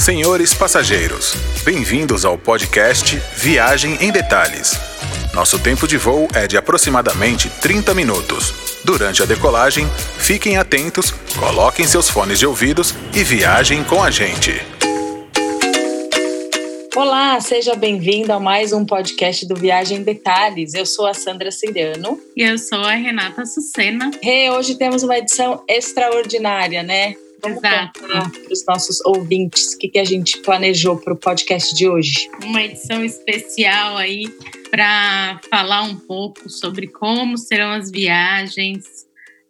Senhores passageiros, bem-vindos ao podcast Viagem em Detalhes. Nosso tempo de voo é de aproximadamente 30 minutos. Durante a decolagem, fiquem atentos, coloquem seus fones de ouvidos e viajem com a gente. Olá, seja bem-vindo a mais um podcast do Viagem em Detalhes. Eu sou a Sandra Ciriano. E eu sou a Renata Sucena. Hey, hoje temos uma edição extraordinária, né? Vamos Exato. para os nossos ouvintes o que, que a gente planejou para o podcast de hoje. Uma edição especial aí para falar um pouco sobre como serão as viagens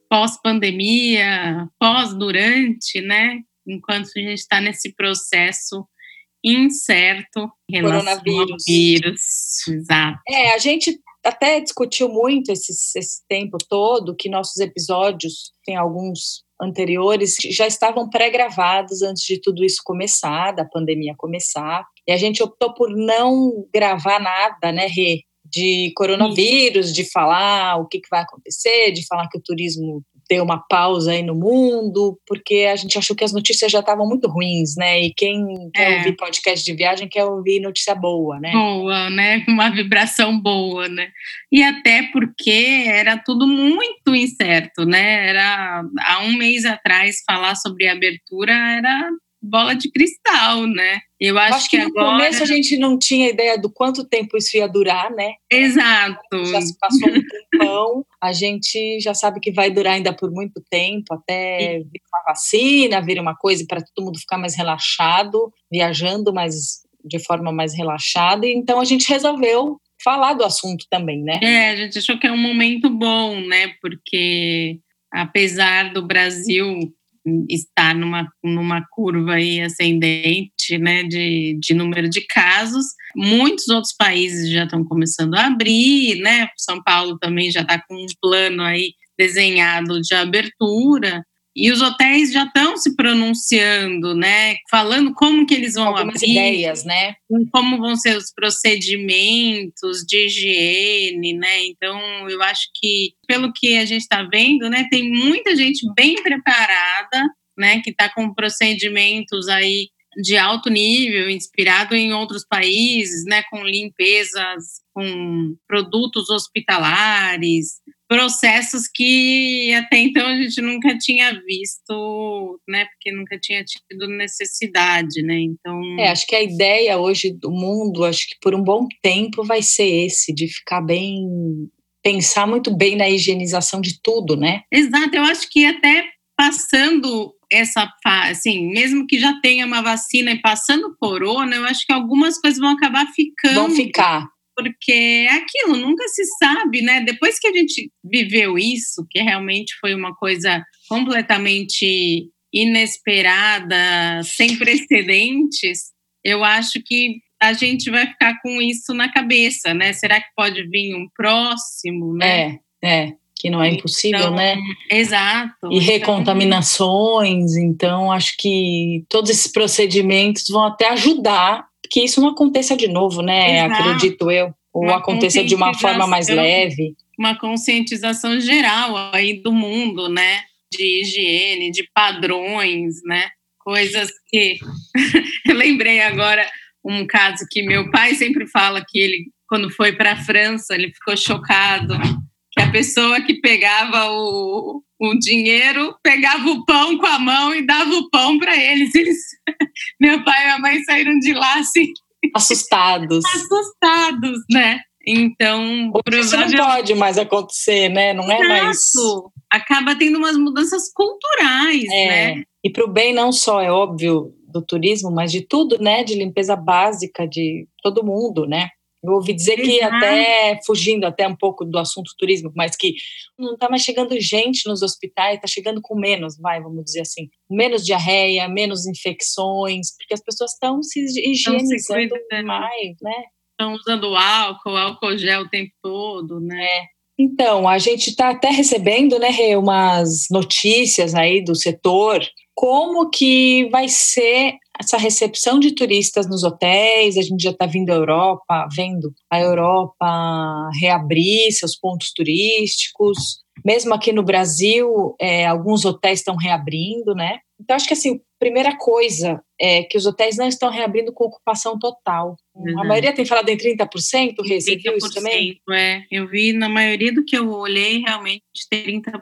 pós-pandemia, pós-durante, né? Enquanto a gente está nesse processo incerto em Coronavírus. vírus. Exato. É, a gente até discutiu muito esse, esse tempo todo que nossos episódios, tem alguns anteriores, já estavam pré-gravados antes de tudo isso começar, da pandemia começar. E a gente optou por não gravar nada, né, Rê? De coronavírus, de falar o que, que vai acontecer, de falar que o turismo deu uma pausa aí no mundo, porque a gente achou que as notícias já estavam muito ruins, né? E quem quer É. ouvir podcast de viagem quer ouvir notícia boa, né? boa, né? Uma vibração boa, né? E até porque era tudo muito incerto, né? Era há um mês atrás falar sobre abertura era bola de cristal, né? Eu acho, Acho que, no agora começo a gente não tinha ideia do quanto tempo isso ia durar, né? exato. Já se passou um tempão, a gente já sabe que vai durar ainda por muito tempo, até vir uma vacina, vir uma coisa para todo mundo ficar mais relaxado, viajando mais de forma mais relaxada. Então a gente resolveu falar do assunto também, né? É, a gente achou que é um momento bom, né? Porque apesar do Brasil estar numa, numa curva aí ascendente, né, de, de número de casos, muitos outros países já estão começando a abrir, né? São Paulo também já está com um plano aí desenhado de abertura. E os hotéis já estão se pronunciando, né? Falando como que eles vão Algumas abrir, ideias, né? como vão ser os procedimentos de higiene, né? Então, eu acho que, pelo que a gente está vendo, né, tem muita gente bem preparada, né, que está com procedimentos aí de alto nível, inspirado em outros países, né, com limpezas, com produtos hospitalares, processos que até então a gente nunca tinha visto, né, porque nunca tinha tido necessidade, né? Então, É, acho que a ideia hoje do mundo, acho que por um bom tempo vai ser esse, de ficar bem, pensar muito bem na higienização de tudo, né? Exato, eu acho que até passando essa fase, assim, mesmo que já tenha uma vacina e passando o corona, eu acho que algumas coisas vão acabar ficando. Vão ficar. Porque é aquilo, nunca se sabe, né? Depois que a gente viveu isso, que realmente foi uma coisa completamente inesperada, sem precedentes, eu acho que a gente vai ficar com isso na cabeça, né? Será que pode vir um próximo, né? É, é. Que não é impossível, Então, né? Exato. E Então, recontaminações, então acho que todos esses procedimentos vão até ajudar que isso não aconteça de novo, né? Exato. Acredito eu. Ou Uma aconteça de uma forma mais leve. uma conscientização geral aí do mundo, né? De higiene, de padrões, né? Coisas que eu lembrei agora um caso que meu pai sempre fala que ele quando foi para a França, ele ficou chocado que a pessoa que pegava o, o dinheiro pegava o pão com a mão e dava o pão para eles. eles. Meu pai e a mãe saíram de lá assim Assustados. assustados, né? Então, Isso não provavelmente pode mais acontecer, né? Não é mais. Exato. Acaba tendo umas mudanças culturais, É. né? E para o bem não só, é óbvio, do turismo, mas de tudo, né? De limpeza básica de todo mundo, né? Eu ouvi dizer que Exato. até, fugindo até um pouco do assunto turismo, mas que não está mais chegando gente nos hospitais, está chegando com menos, vai, vamos dizer assim, menos diarreia, menos infecções, porque as pessoas estão se higienizando cuidando. mais, né? Estão usando álcool, álcool gel o tempo todo, né? Então, a gente está até recebendo, né, Rê, umas notícias aí do setor, como que vai ser essa recepção de turistas nos hotéis, a gente já está vindo à Europa, vendo a Europa reabrir seus pontos turísticos, mesmo aqui no Brasil, é, alguns hotéis estão reabrindo, né? Então, acho que assim, primeira coisa é que os hotéis não estão reabrindo com ocupação total. Uhum. A maioria tem falado em 30%, Rê, você viu isso também? É, eu vi na maioria do que eu olhei realmente 30%.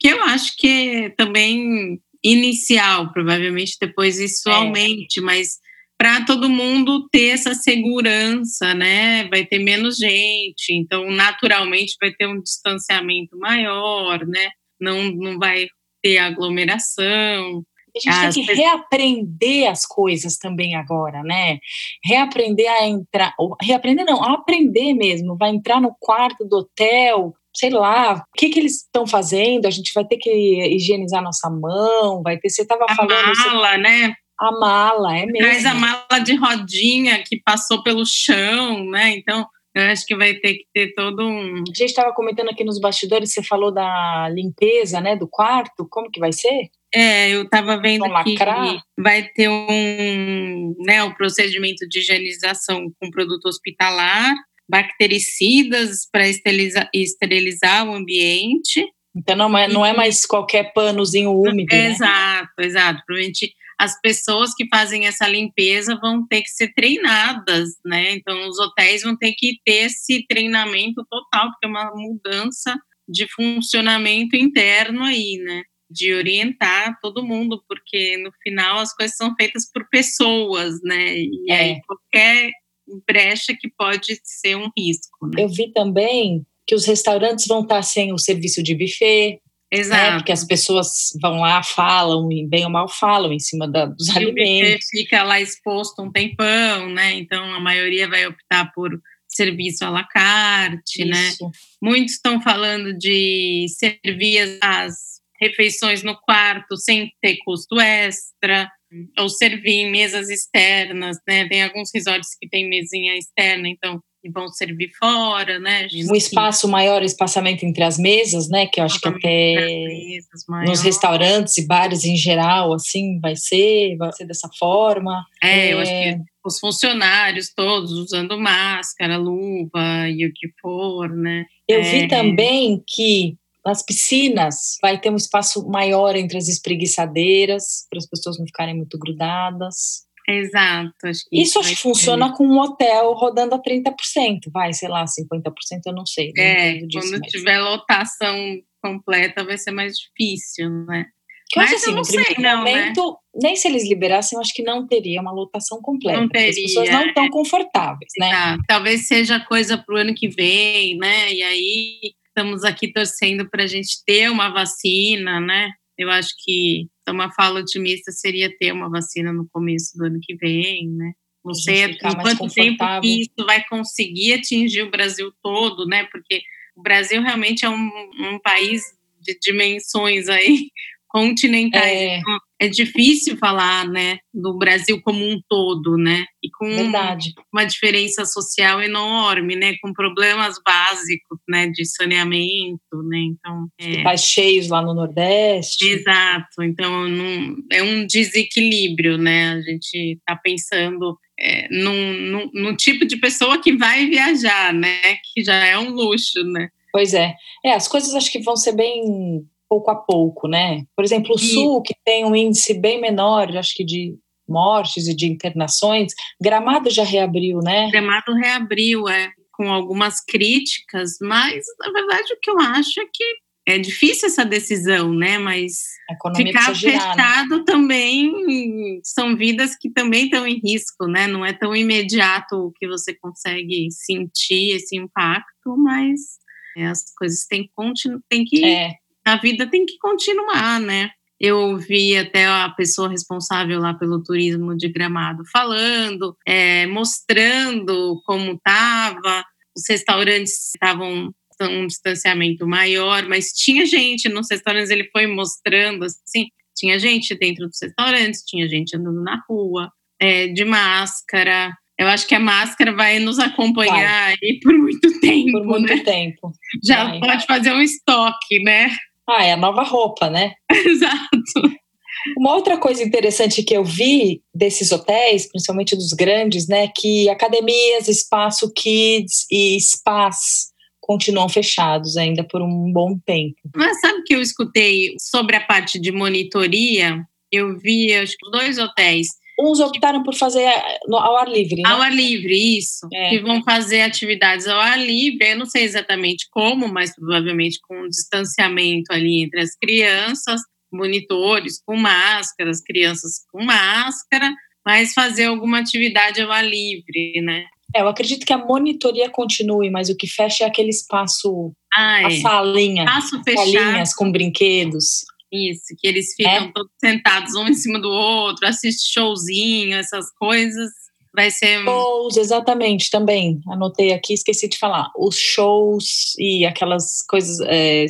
Que eu acho que é também inicial, provavelmente depois isso é. aumente, mas para todo mundo ter essa segurança, né? Vai ter menos gente, então naturalmente vai ter um distanciamento maior, né? Não, não vai ter aglomeração. A gente as tem que reaprender as coisas também agora, né? Reaprender a entrar, reaprender não, aprender mesmo. Vai entrar no quarto do hotel, sei lá, o que, que eles estão fazendo? A gente vai ter que higienizar nossa mão, vai ter. Você estava falando. Mala, você, né? A mala, é mesmo. Traz a mala de rodinha que passou pelo chão, né? Então, eu acho que vai ter que ter todo um. A gente estava comentando aqui nos bastidores, você falou da limpeza, né, do quarto, como que vai ser? É, eu estava vendo que vai ter um, né, um procedimento de higienização com produto hospitalar, bactericidas para esterilizar, esterilizar o ambiente. Então não é, não é mais qualquer panozinho úmido. Né? Exato, exato. Provavelmente as pessoas que fazem essa limpeza vão ter que ser treinadas, né? Então os hotéis vão ter que ter esse treinamento total, porque é uma mudança de funcionamento interno aí, né? De orientar todo mundo, porque no final as coisas são feitas por pessoas, né? E é. aí qualquer brecha que pode ser um risco. Né? Eu vi também que os restaurantes vão estar sem o serviço de buffet, Exato. Né? Porque as pessoas vão lá, falam, e bem ou mal falam em cima da, dos e alimentos. O fica lá exposto um tempão, né? Então a maioria vai optar por serviço à la carte, né? Isso. né? Muitos estão falando de servir as refeições no quarto sem ter custo extra, ou servir em mesas externas, né? Tem alguns resorts que tem mesinha externa, então e vão servir fora, né? Um espaço maior, espaçamento entre as mesas, né? Que eu acho que até nos restaurantes e bares em geral, assim, vai ser, vai ser dessa forma. É, é, eu acho que os funcionários todos usando máscara, luva e o que for, né? Eu é. vi também que nas piscinas vai ter um espaço maior entre as espreguiçadeiras, para as pessoas não ficarem muito grudadas. Exato. Acho isso acho que funciona com um hotel rodando a 30%, vai, sei lá, 50% eu não sei. Não é, disso, quando mas... tiver lotação completa vai ser mais difícil, né? Que mas eu acho assim, primeiro não, né? momento, né? nem se eles liberassem, eu acho que não teria uma lotação completa. Não teria, as pessoas não estão é. confortáveis, né? Exato. Talvez seja coisa para o ano que vem, né? E aí estamos aqui torcendo para a gente ter uma vacina, né? Eu acho que uma fala otimista seria ter uma vacina no começo do ano que vem, né? Não sei em quanto tempo que isso vai conseguir atingir o Brasil todo, né? Porque o Brasil realmente é um, um país de dimensões aí continentais. É. Então, é difícil falar, né, do Brasil como um todo, né? E com Verdade. uma diferença social enorme, né? Com problemas básicos, né, de saneamento, né? Então, é... cheios lá no Nordeste. Exato. Então, não, é um desequilíbrio, né? A gente está pensando é, num, num, tipo de pessoa que vai viajar, né? Que já é um luxo, né? Pois é. É, as coisas acho que vão ser bem pouco a pouco, né? Por exemplo, o e... Sul, que tem um índice bem menor, acho que de mortes e de internações, Gramado já reabriu, né? Gramado reabriu, é, com algumas críticas, mas na verdade o que eu acho é que é difícil essa decisão, né? Mas ficar girar, né? fechado né? também são vidas que também estão em risco, né? Não é tão imediato que você consegue sentir esse impacto, mas as coisas têm, têm que é a vida tem que continuar, né? Eu ouvi até a pessoa responsável lá pelo turismo de Gramado falando, é, mostrando como estava, os restaurantes estavam um distanciamento maior, mas tinha gente nos restaurantes, ele foi mostrando assim, tinha gente dentro dos restaurantes, tinha gente andando na rua, é, de máscara. Eu acho que a máscara vai nos acompanhar vai. aí por muito tempo. Por muito né? tempo. Já vai. pode fazer um estoque, né? Ah, é a nova roupa, né? Exato. Uma outra coisa interessante que eu vi desses hotéis, principalmente dos grandes, né, que academias, espaço kids e spas continuam fechados ainda por um bom tempo. Mas sabe que eu escutei sobre a parte de monitoria? eu vi acho que dois hotéis. Uns optaram por fazer ao ar livre. Né? Ao ar livre, isso. É. Que vão fazer atividades ao ar livre. Eu não sei exatamente como, mas provavelmente com um distanciamento ali entre as crianças, monitores com máscaras, crianças com máscara, mas fazer alguma atividade ao ar livre, né? É, eu acredito que a monitoria continue, mas o que fecha é aquele espaço, ah, a é. salinha, fechado. salinhas com brinquedos. Isso, que eles ficam é. todos sentados um em cima do outro, assiste showzinho, essas coisas. Vai ser. Shows, exatamente, também. Anotei aqui, esqueci de falar. Os shows e aquelas coisas. É,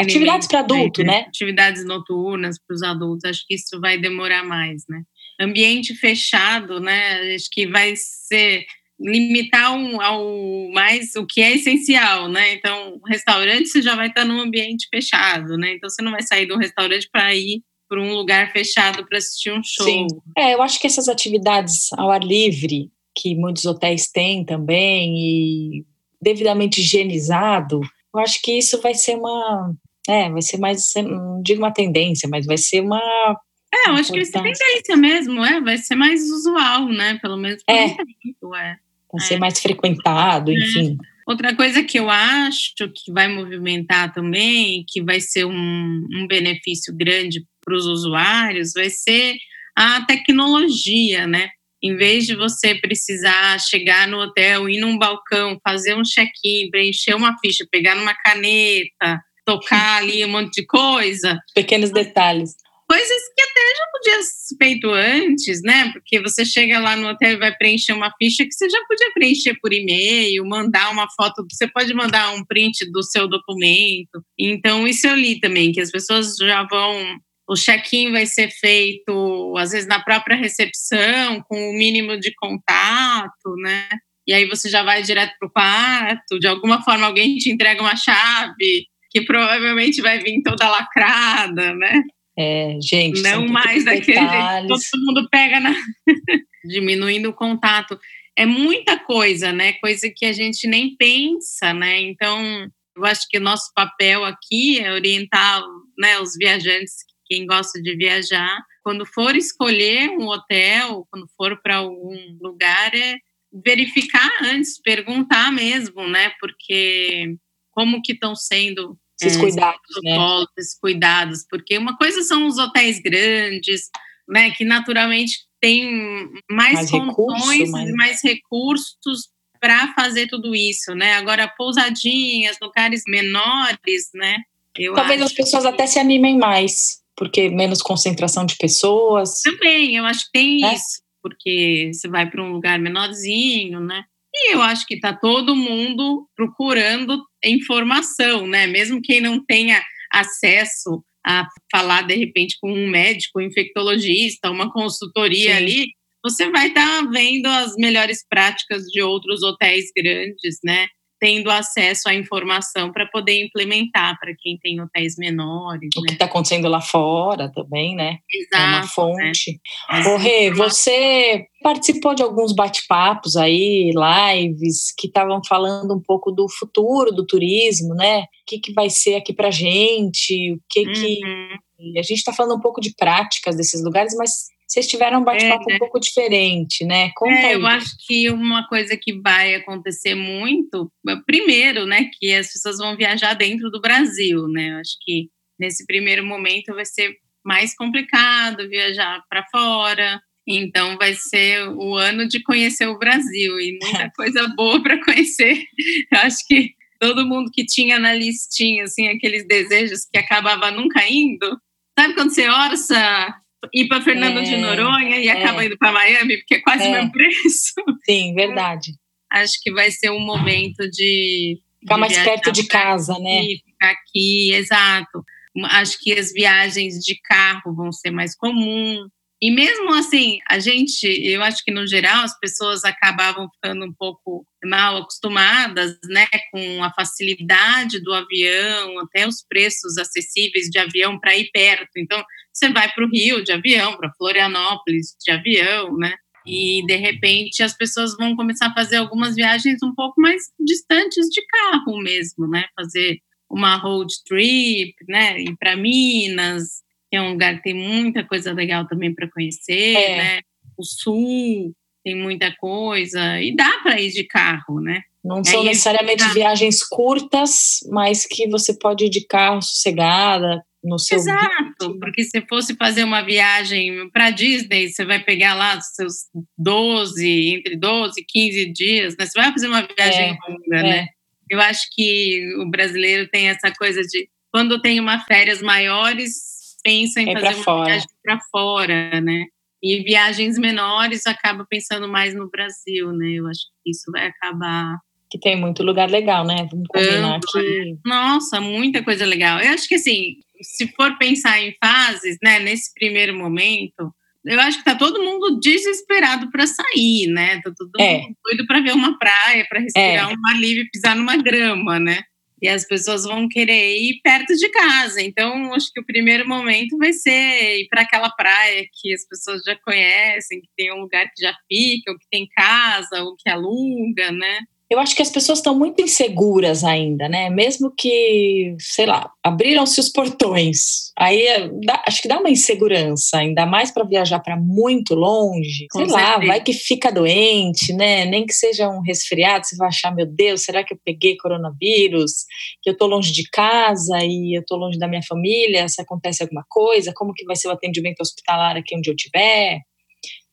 atividades para adulto, né? né? Atividades noturnas para os adultos. Acho que isso vai demorar mais, né? Ambiente fechado, né? Acho que vai ser limitar um, ao mais o que é essencial, né? Então, restaurante você já vai estar num ambiente fechado, né? Então você não vai sair do restaurante para ir para um lugar fechado para assistir um show. Sim. É, eu acho que essas atividades ao ar livre que muitos hotéis têm também e devidamente higienizado, eu acho que isso vai ser uma, é, vai ser mais, não digo uma tendência, mas vai ser uma é, eu acho que vai ser tendência mesmo, é, vai ser mais usual, né? Pelo menos por é. tempo, é é. ser mais frequentado, é. enfim. Outra coisa que eu acho que vai movimentar também, que vai ser um, um benefício grande para os usuários, vai ser a tecnologia, né? Em vez de você precisar chegar no hotel, ir num balcão, fazer um check-in, preencher uma ficha, pegar numa caneta, tocar ali um monte de coisa. Pequenos detalhes coisas que até já podia ser feito antes, né? Porque você chega lá no hotel e vai preencher uma ficha que você já podia preencher por e-mail, mandar uma foto, você pode mandar um print do seu documento. Então, isso eu li também, que as pessoas já vão. O check-in vai ser feito, às vezes, na própria recepção, com o mínimo de contato, né? E aí você já vai direto para o quarto, de alguma forma alguém te entrega uma chave que provavelmente vai vir toda lacrada, né? É, gente. Não mais daquele jeito, todo mundo pega na. diminuindo o contato. É muita coisa, né? Coisa que a gente nem pensa, né? Então, eu acho que o nosso papel aqui é orientar né, os viajantes, quem gosta de viajar, quando for escolher um hotel, quando for para algum lugar, é verificar antes, perguntar mesmo, né? Porque como que estão sendo esses é, cuidados, né? Esses cuidados, porque uma coisa são os hotéis grandes, né, que naturalmente têm mais, mais condições, recurso, mais... mais recursos para fazer tudo isso, né? Agora pousadinhas, lugares menores, né? Eu Talvez as pessoas que... até se animem mais, porque menos concentração de pessoas. Também, eu acho que tem é? isso, porque você vai para um lugar menorzinho, né? E eu acho que está todo mundo procurando informação, né? Mesmo quem não tenha acesso a falar de repente com um médico, um infectologista, uma consultoria Sim. ali, você vai estar tá vendo as melhores práticas de outros hotéis grandes, né? Tendo acesso à informação para poder implementar para quem tem hotéis menores. O né? que está acontecendo lá fora também, né? Exato. É uma né? fonte. Né? Rê, você participou de alguns bate-papos aí, lives, que estavam falando um pouco do futuro do turismo, né? O que, que vai ser aqui para gente, o que que... Uhum. A gente está falando um pouco de práticas desses lugares, mas vocês tiveram um bate-papo é, um pouco diferente, né? Conta é, aí. Eu acho que uma coisa que vai acontecer muito, primeiro, né, que as pessoas vão viajar dentro do Brasil, né? Eu acho que nesse primeiro momento vai ser mais complicado viajar para fora. Então vai ser o ano de conhecer o Brasil e muita coisa boa para conhecer. Eu acho que todo mundo que tinha na listinha assim aqueles desejos que acabava nunca indo. Sabe quando você orça ir para Fernando é, de Noronha e é. acaba indo para Miami, porque é quase é. o mesmo preço. Sim, verdade. Acho que vai ser um momento de. Ficar de mais perto de casa, aqui, né? Ficar aqui, exato. Acho que as viagens de carro vão ser mais comuns. E mesmo assim, a gente, eu acho que no geral as pessoas acabavam ficando um pouco mal acostumadas, né, com a facilidade do avião, até os preços acessíveis de avião para ir perto. Então, você vai para o Rio de avião, para Florianópolis de avião, né? E de repente as pessoas vão começar a fazer algumas viagens um pouco mais distantes de carro mesmo, né? Fazer uma road trip, né? Ir para Minas, que é um lugar que tem muita coisa legal também para conhecer, é. né? O sul tem muita coisa e dá para ir de carro, né? Não são necessariamente viagens curtas, mas que você pode ir de carro sossegada, no seu Exato, porque se fosse fazer uma viagem para Disney, você vai pegar lá os seus 12, entre 12 e 15 dias, né? Você vai fazer uma viagem é, longa, é. né? Eu acho que o brasileiro tem essa coisa de quando tem uma férias maiores, pensa em é fazer uma fora. viagem para fora, né? E viagens menores acaba pensando mais no Brasil, né? Eu acho que isso vai acabar que tem muito lugar legal, né? Vamos combinar que. Nossa, muita coisa legal. Eu acho que assim, se for pensar em fases, né, nesse primeiro momento, eu acho que tá todo mundo desesperado para sair, né? Tá todo é. mundo doido para ver uma praia, para respirar é. um ar livre, pisar numa grama, né? E as pessoas vão querer ir perto de casa. Então, acho que o primeiro momento vai ser ir para aquela praia que as pessoas já conhecem, que tem um lugar que já fica, ou que tem casa, ou que aluga, né? Eu acho que as pessoas estão muito inseguras ainda, né? Mesmo que, sei lá, abriram-se os portões, aí é, dá, acho que dá uma insegurança, ainda mais para viajar para muito longe. Com sei certeza. lá, vai que fica doente, né? Nem que seja um resfriado, você vai achar, meu Deus, será que eu peguei coronavírus? Que eu tô longe de casa e eu tô longe da minha família, se acontece alguma coisa, como que vai ser o atendimento hospitalar aqui onde eu estiver?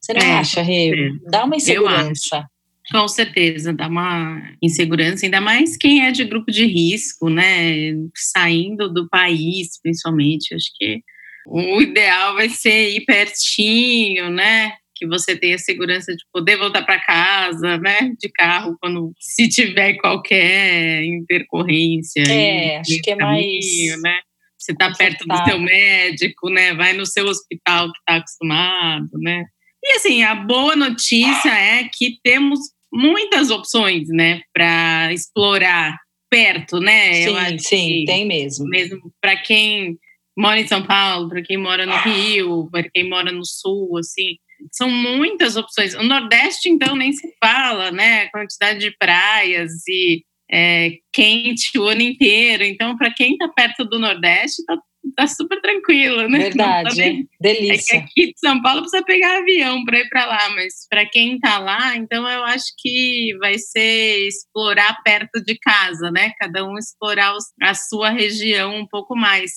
Você não é, acha, Rê? Dá uma insegurança. Com certeza, dá uma insegurança, ainda mais quem é de grupo de risco, né? Saindo do país, principalmente. Acho que o ideal vai ser ir pertinho, né? Que você tenha segurança de poder voltar para casa, né? De carro, quando se tiver qualquer intercorrência. É, acho que é caminho, mais. Né? Você está perto do seu médico, né? Vai no seu hospital que está acostumado, né? E assim, a boa notícia é que temos muitas opções, né, para explorar perto, né? Sim, sim, tem mesmo. Mesmo para quem mora em São Paulo, para quem mora no Rio, para quem mora no Sul, assim, são muitas opções. O Nordeste, então, nem se fala, né? A quantidade de praias e é, quente o ano inteiro. Então, para quem está perto do Nordeste, está tá super tranquilo, né? Verdade, tá delícia. É que aqui de São Paulo precisa pegar avião para ir para lá, mas para quem tá lá, então eu acho que vai ser explorar perto de casa, né? Cada um explorar a sua região um pouco mais.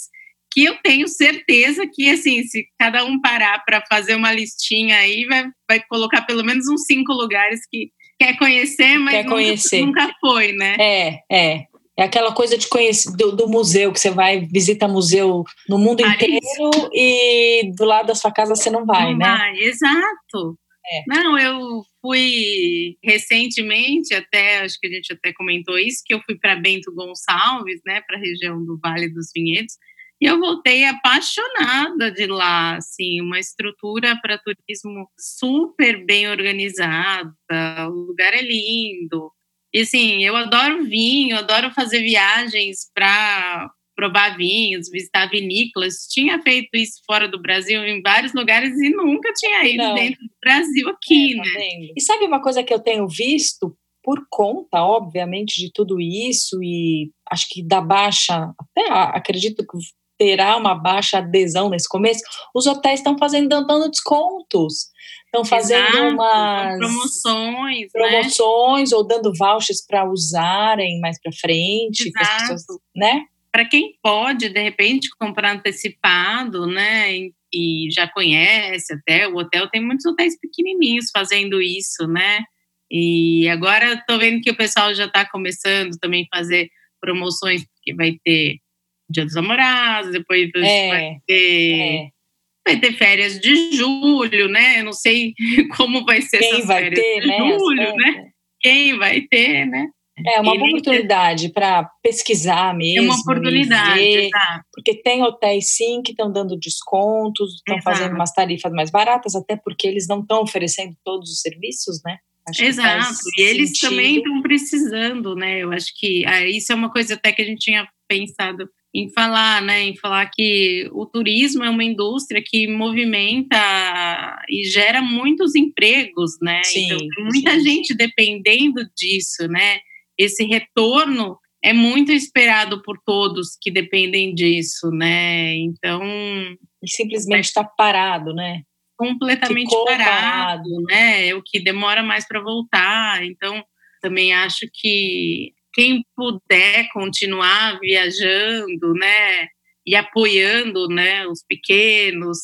Que eu tenho certeza que, assim, se cada um parar para fazer uma listinha aí, vai, vai colocar pelo menos uns cinco lugares que quer conhecer, mas quer conhecer. Nunca, nunca foi, né? É, é. É aquela coisa de conhecer do, do, museu, que você vai, visita museu no mundo Paris. inteiro e do lado da sua casa você não vai, não né? Vai, exato. É. Não, eu fui recentemente, até acho que a gente até comentou isso, que eu fui para Bento Gonçalves, né, para a região do Vale dos Vinhedos, e eu voltei apaixonada de lá, assim, uma estrutura para turismo super bem organizada, o lugar é lindo, e assim, eu adoro vinho, adoro fazer viagens para provar vinhos, visitar vinícolas. Tinha feito isso fora do Brasil em vários lugares e nunca tinha ido Não. dentro do Brasil aqui, é, tá né? E sabe uma coisa que eu tenho visto por conta, obviamente, de tudo isso e acho que da baixa, até acredito que terá uma baixa adesão nesse começo, os hotéis estão fazendo dando descontos. Estão fazendo Exato, umas promoções, né? promoções né? ou dando vouchers para usarem mais para frente, pessoas, né? Para quem pode, de repente, comprar antecipado, né? E já conhece até, o hotel tem muitos hotéis pequenininhos fazendo isso, né? E agora estou vendo que o pessoal já está começando também a fazer promoções, porque vai ter Dia dos Namorados, depois é, vai ter. É. Vai ter férias de julho, né? Eu não sei como vai ser Quem essas vai férias ter, de né? julho, né? Quem vai ter, né? É uma boa oportunidade para pesquisar mesmo. É uma oportunidade, ver, porque tem hotéis sim que estão dando descontos, estão fazendo umas tarifas mais baratas, até porque eles não estão oferecendo todos os serviços, né? Acho Exato, e eles sentido. também estão precisando, né? Eu acho que ah, isso é uma coisa até que a gente tinha pensado em falar, né, em falar que o turismo é uma indústria que movimenta e gera muitos empregos, né? Sim, então tem muita sim. gente dependendo disso, né? Esse retorno é muito esperado por todos que dependem disso, né? Então E simplesmente está parado, né? Completamente Ficou parado, parado. né? É o que demora mais para voltar. Então, também acho que quem puder continuar viajando, né? E apoiando, né? Os pequenos,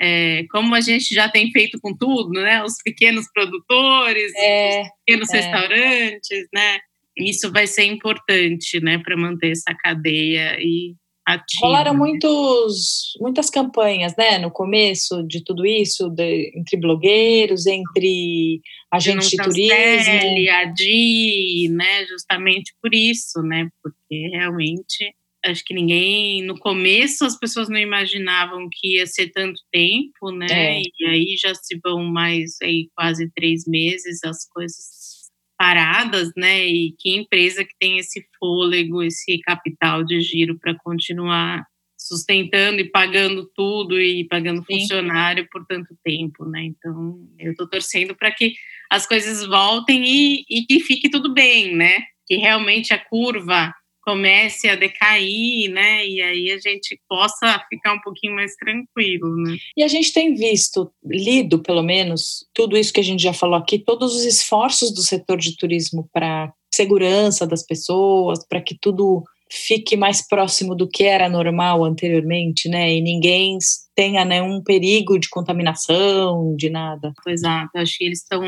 é, como a gente já tem feito com tudo, né? Os pequenos produtores, É, os pequenos é. restaurantes, né? Isso vai ser importante, né, para manter essa cadeia e ativa. Rolaram muitos, muitas campanhas, né, no começo de tudo isso, de- entre blogueiros, entre agentes de não turismo. cancele, adie, né? Justamente por isso, né? Porque realmente acho que ninguém no começo as pessoas não imaginavam que ia ser tanto tempo, né? É. E aí já se vão mais aí quase três meses as coisas paradas, né? E que empresa que tem esse fôlego, esse capital de giro para continuar sustentando e pagando tudo e pagando Sim. funcionário por tanto tempo, né? Então eu estou torcendo para que as coisas voltem e, e que fique tudo bem, né? Que realmente a curva comece a decair, né? E aí a gente possa ficar um pouquinho mais tranquilo, né? E a gente tem visto, lido pelo menos, tudo isso que a gente já falou aqui, todos os esforços do setor de turismo para segurança das pessoas, para que tudo fique mais próximo do que era normal anteriormente, né? E ninguém tenha nenhum perigo de contaminação, de nada. Exato, acho que eles estão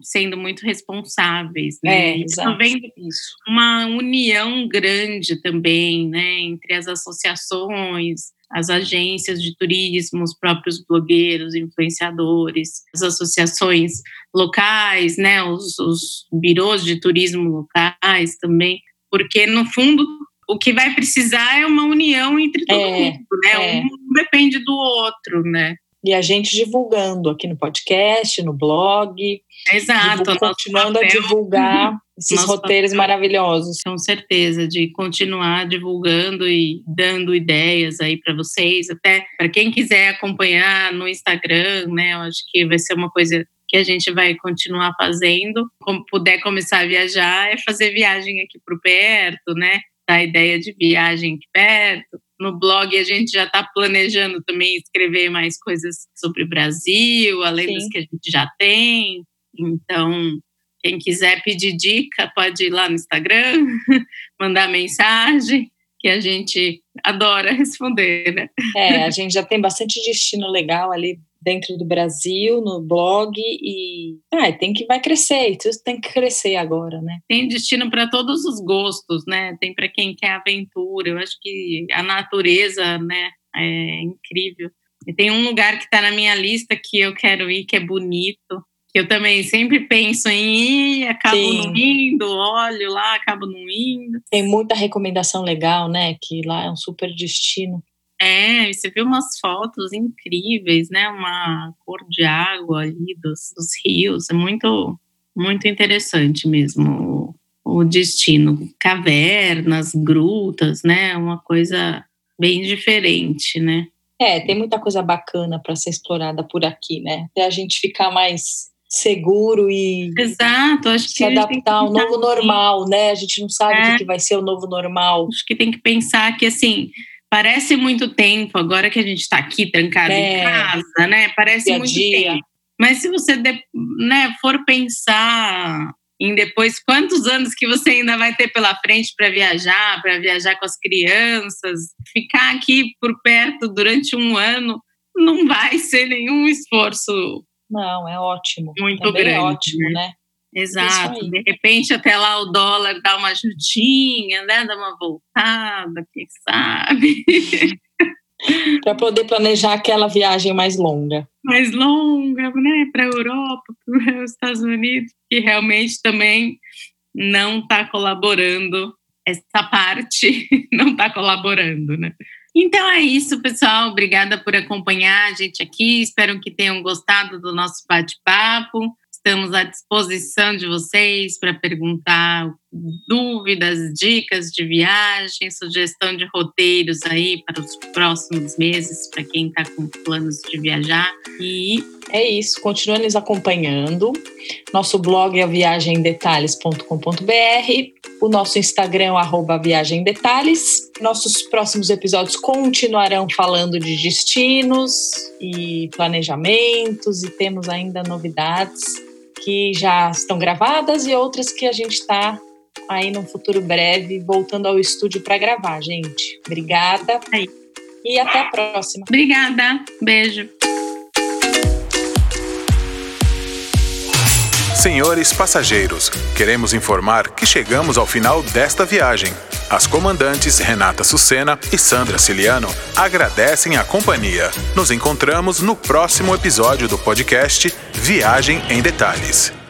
sendo muito responsáveis, né? É, E tô vendo Isso. uma união grande também, né, entre as associações, as agências de turismo, os próprios blogueiros, influenciadores, as associações locais, né, os, os birôs de turismo locais também, porque no fundo o que vai precisar é uma união entre todo É, mundo, né? é. Um depende do outro, né? E a gente divulgando aqui no podcast, no blog, Exato. divul- nosso continuando a papel- divulgar esses Nosso roteiros maravilhosos. com certeza, de continuar divulgando e dando ideias aí para vocês, até para quem quiser acompanhar no Instagram, né? Eu acho que vai ser uma coisa que a gente vai continuar fazendo. Como puder começar a viajar, é fazer viagem aqui por perto, né? Dar ideia de viagem aqui perto. No blog a gente já está planejando também escrever mais coisas sobre o Brasil, além Sim. das que a gente já tem. Então, quem quiser pedir dica, pode ir lá no Instagram, mandar mensagem, que a gente adora responder, né? É, a gente já tem bastante destino legal ali dentro do Brasil, no blog, e ah, tem que vai crescer, isso tem que crescer agora, né? Tem destino para todos os gostos, né? Tem para quem quer aventura. Eu acho que a natureza, né, é incrível. E tem um lugar que está na minha lista que eu quero ir, que é bonito. Que eu também sempre penso em ir, acabo Sim. não indo, olho lá, acabo não indo. Tem muita recomendação legal, né? Que lá é um super destino. É, você viu umas fotos incríveis, né? Uma cor de água ali dos, dos rios. É muito, muito interessante mesmo o, o destino. Cavernas, grutas, né? Uma coisa bem diferente, né? É, tem muita coisa bacana para ser explorada por aqui, né? Até a gente ficar mais seguro e Exato, acho se que adaptar ao novo assim. normal, né? A gente não sabe o É. que que vai ser o novo normal. Acho que tem que pensar que, assim, parece muito tempo agora que a gente está aqui trancado É. em casa, né? Parece muito dia. tempo. Mas se você né, for pensar em depois quantos anos que você ainda vai ter pela frente para viajar, para viajar com as crianças, ficar aqui por perto durante um ano não vai ser nenhum esforço Não, é ótimo. muito Também grande. é ótimo, né? Exato. De repente, até lá o dólar dá uma ajudinha, né? Dá uma voltada, quem sabe? Para poder planejar aquela viagem mais longa. Mais longa, né? Para a Europa, para os Estados Unidos, que realmente também não está colaborando. Essa parte não está colaborando, né? Então é isso, pessoal. Obrigada por acompanhar a gente aqui. Espero que tenham gostado do nosso bate-papo. Estamos à disposição de vocês para perguntar dúvidas, dicas de viagem, sugestão de roteiros aí para os próximos meses, para quem está com planos de viajar. E é isso, continue nos acompanhando. Nosso blog é viagemdetalhes.com.br, o nosso Instagram é viagemdetalhes. Nossos próximos episódios continuarão falando de destinos e planejamentos e temos ainda novidades que já estão gravadas e outras que a gente está aí no futuro breve voltando ao estúdio para gravar, gente. Obrigada. Aí. E até a próxima. Obrigada. Beijo. Senhores passageiros, queremos informar que chegamos ao final desta viagem. As comandantes Renata Sucena e Sandra Ciliano agradecem a companhia. Nos encontramos no próximo episódio do podcast Viagem em Detalhes.